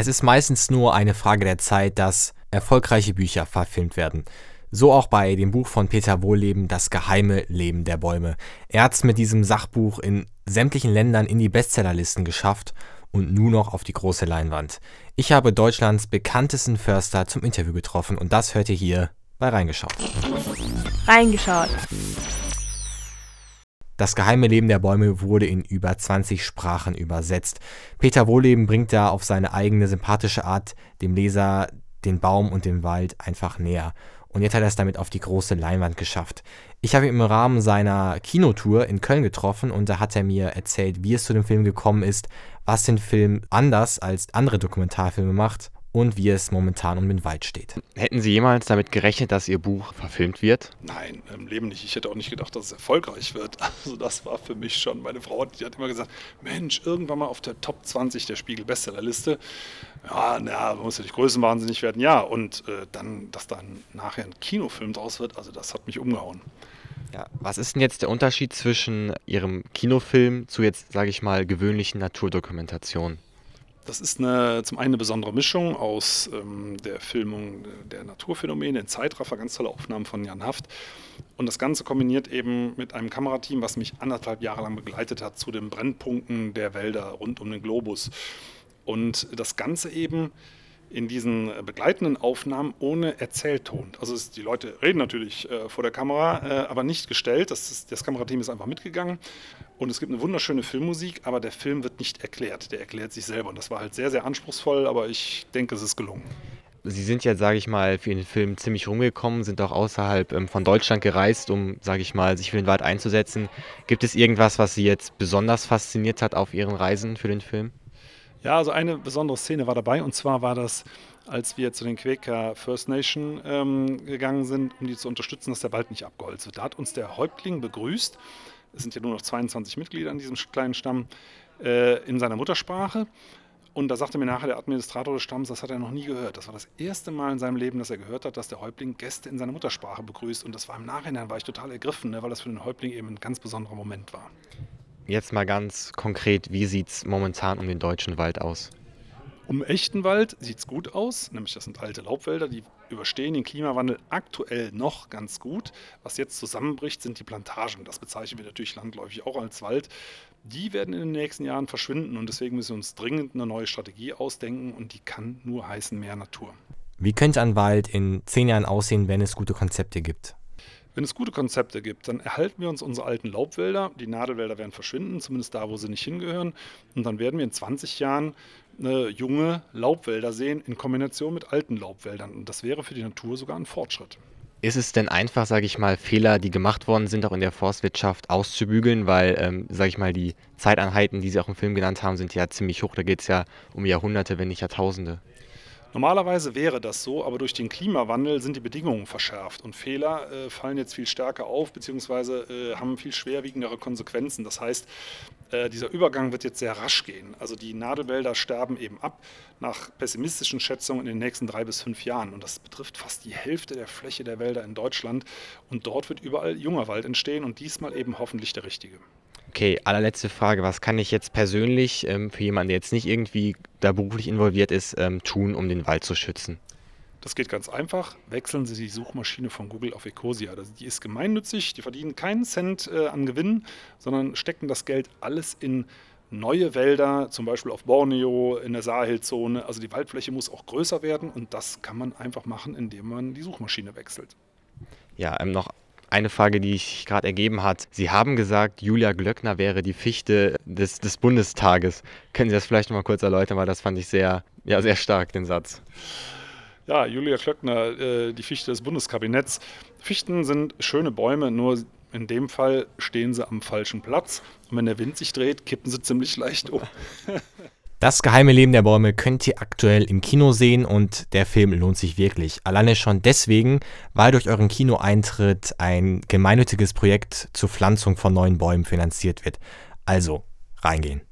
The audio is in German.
Es ist meistens nur eine Frage der Zeit, dass erfolgreiche Bücher verfilmt werden. So auch bei dem Buch von Peter Wohlleben, Das geheime Leben der Bäume. Er hat es mit diesem Sachbuch in sämtlichen Ländern in die Bestsellerlisten geschafft und nun noch auf die große Leinwand. Ich habe Deutschlands bekanntesten Förster zum Interview getroffen und das hört ihr hier bei Reingeschaut. Reingeschaut. Das geheime Leben der Bäume wurde in über 20 Sprachen übersetzt. Peter Wohleben bringt da auf seine eigene sympathische Art dem Leser den Baum und den Wald einfach näher. Und jetzt hat er es damit auf die große Leinwand geschafft. Ich habe ihn im Rahmen seiner Kinotour in Köln getroffen und da hat er mir erzählt, wie es zu dem Film gekommen ist, was den Film anders als andere Dokumentarfilme macht und wie es momentan um den Wald steht. Hätten Sie jemals damit gerechnet, dass Ihr Buch verfilmt wird? Nein, im Leben nicht. Ich hätte auch nicht gedacht, dass es erfolgreich wird. Also das war für mich schon, meine Frau die hat immer gesagt, Mensch, irgendwann mal auf der Top 20 der Spiegel Bestsellerliste. Ja, na, man muss ja nicht größenwahnsinnig werden. Ja, und äh, dann, dass dann nachher ein Kinofilm draus wird, also das hat mich umgehauen. Ja, was ist denn jetzt der Unterschied zwischen Ihrem Kinofilm zu jetzt, sage ich mal, gewöhnlichen Naturdokumentationen? Das ist eine, zum einen eine besondere Mischung aus ähm, der Filmung der Naturphänomene in Zeitraffer, ganz tolle Aufnahmen von Jan Haft. Und das Ganze kombiniert eben mit einem Kamerateam, was mich anderthalb Jahre lang begleitet hat zu den Brennpunkten der Wälder rund um den Globus. Und das Ganze eben in diesen begleitenden Aufnahmen ohne Erzählton. Also es, die Leute reden natürlich äh, vor der Kamera, äh, aber nicht gestellt. Das, ist, das Kamerateam ist einfach mitgegangen. Und es gibt eine wunderschöne Filmmusik, aber der Film wird nicht erklärt. Der erklärt sich selber. Und das war halt sehr, sehr anspruchsvoll, aber ich denke, es ist gelungen. Sie sind ja, sage ich mal, für den Film ziemlich rumgekommen, sind auch außerhalb ähm, von Deutschland gereist, um, sage ich mal, sich für den Wald einzusetzen. Gibt es irgendwas, was Sie jetzt besonders fasziniert hat auf Ihren Reisen für den Film? Ja, also eine besondere Szene war dabei und zwar war das, als wir zu den Quaker First Nation ähm, gegangen sind, um die zu unterstützen, dass der Wald nicht abgeholzt wird. Da hat uns der Häuptling begrüßt, es sind ja nur noch 22 Mitglieder in diesem kleinen Stamm, äh, in seiner Muttersprache. Und da sagte mir nachher der Administrator des Stamms, das hat er noch nie gehört. Das war das erste Mal in seinem Leben, dass er gehört hat, dass der Häuptling Gäste in seiner Muttersprache begrüßt. Und das war im Nachhinein, war ich total ergriffen, ne, weil das für den Häuptling eben ein ganz besonderer Moment war. Jetzt mal ganz konkret, wie sieht es momentan um den deutschen Wald aus? Um echten Wald sieht es gut aus, nämlich das sind alte Laubwälder, die überstehen den Klimawandel aktuell noch ganz gut. Was jetzt zusammenbricht, sind die Plantagen. Das bezeichnen wir natürlich landläufig auch als Wald. Die werden in den nächsten Jahren verschwinden und deswegen müssen wir uns dringend eine neue Strategie ausdenken und die kann nur heißen mehr Natur. Wie könnte ein Wald in zehn Jahren aussehen, wenn es gute Konzepte gibt? Wenn es gute Konzepte gibt, dann erhalten wir uns unsere alten Laubwälder. Die Nadelwälder werden verschwinden, zumindest da, wo sie nicht hingehören. Und dann werden wir in 20 Jahren äh, junge Laubwälder sehen in Kombination mit alten Laubwäldern. Und das wäre für die Natur sogar ein Fortschritt. Ist es denn einfach, sage ich mal, Fehler, die gemacht worden sind, auch in der Forstwirtschaft auszubügeln? Weil, ähm, sage ich mal, die Zeiteinheiten, die Sie auch im Film genannt haben, sind ja ziemlich hoch. Da geht es ja um Jahrhunderte, wenn nicht Jahrtausende. Normalerweise wäre das so, aber durch den Klimawandel sind die Bedingungen verschärft und Fehler äh, fallen jetzt viel stärker auf, beziehungsweise äh, haben viel schwerwiegendere Konsequenzen. Das heißt, äh, dieser Übergang wird jetzt sehr rasch gehen. Also die Nadelwälder sterben eben ab nach pessimistischen Schätzungen in den nächsten drei bis fünf Jahren. Und das betrifft fast die Hälfte der Fläche der Wälder in Deutschland. Und dort wird überall junger Wald entstehen und diesmal eben hoffentlich der richtige. Okay, allerletzte Frage. Was kann ich jetzt persönlich ähm, für jemanden, der jetzt nicht irgendwie da beruflich involviert ist, ähm, tun, um den Wald zu schützen? Das geht ganz einfach. Wechseln Sie die Suchmaschine von Google auf Ecosia. Die ist gemeinnützig, die verdienen keinen Cent äh, an Gewinn, sondern stecken das Geld alles in neue Wälder, zum Beispiel auf Borneo, in der Sahelzone. Also die Waldfläche muss auch größer werden und das kann man einfach machen, indem man die Suchmaschine wechselt. Ja, ähm, noch eine Frage, die sich gerade ergeben hat. Sie haben gesagt, Julia Glöckner wäre die Fichte des, des Bundestages. Können Sie das vielleicht noch mal kurz erläutern, weil das fand ich sehr, ja, sehr stark, den Satz. Ja, Julia Klöckner, äh, die Fichte des Bundeskabinetts. Fichten sind schöne Bäume, nur in dem Fall stehen sie am falschen Platz. Und wenn der Wind sich dreht, kippen sie ziemlich leicht um. Das geheime Leben der Bäume könnt ihr aktuell im Kino sehen und der Film lohnt sich wirklich. Alleine schon deswegen, weil durch euren Kinoeintritt ein gemeinnütziges Projekt zur Pflanzung von neuen Bäumen finanziert wird. Also, reingehen.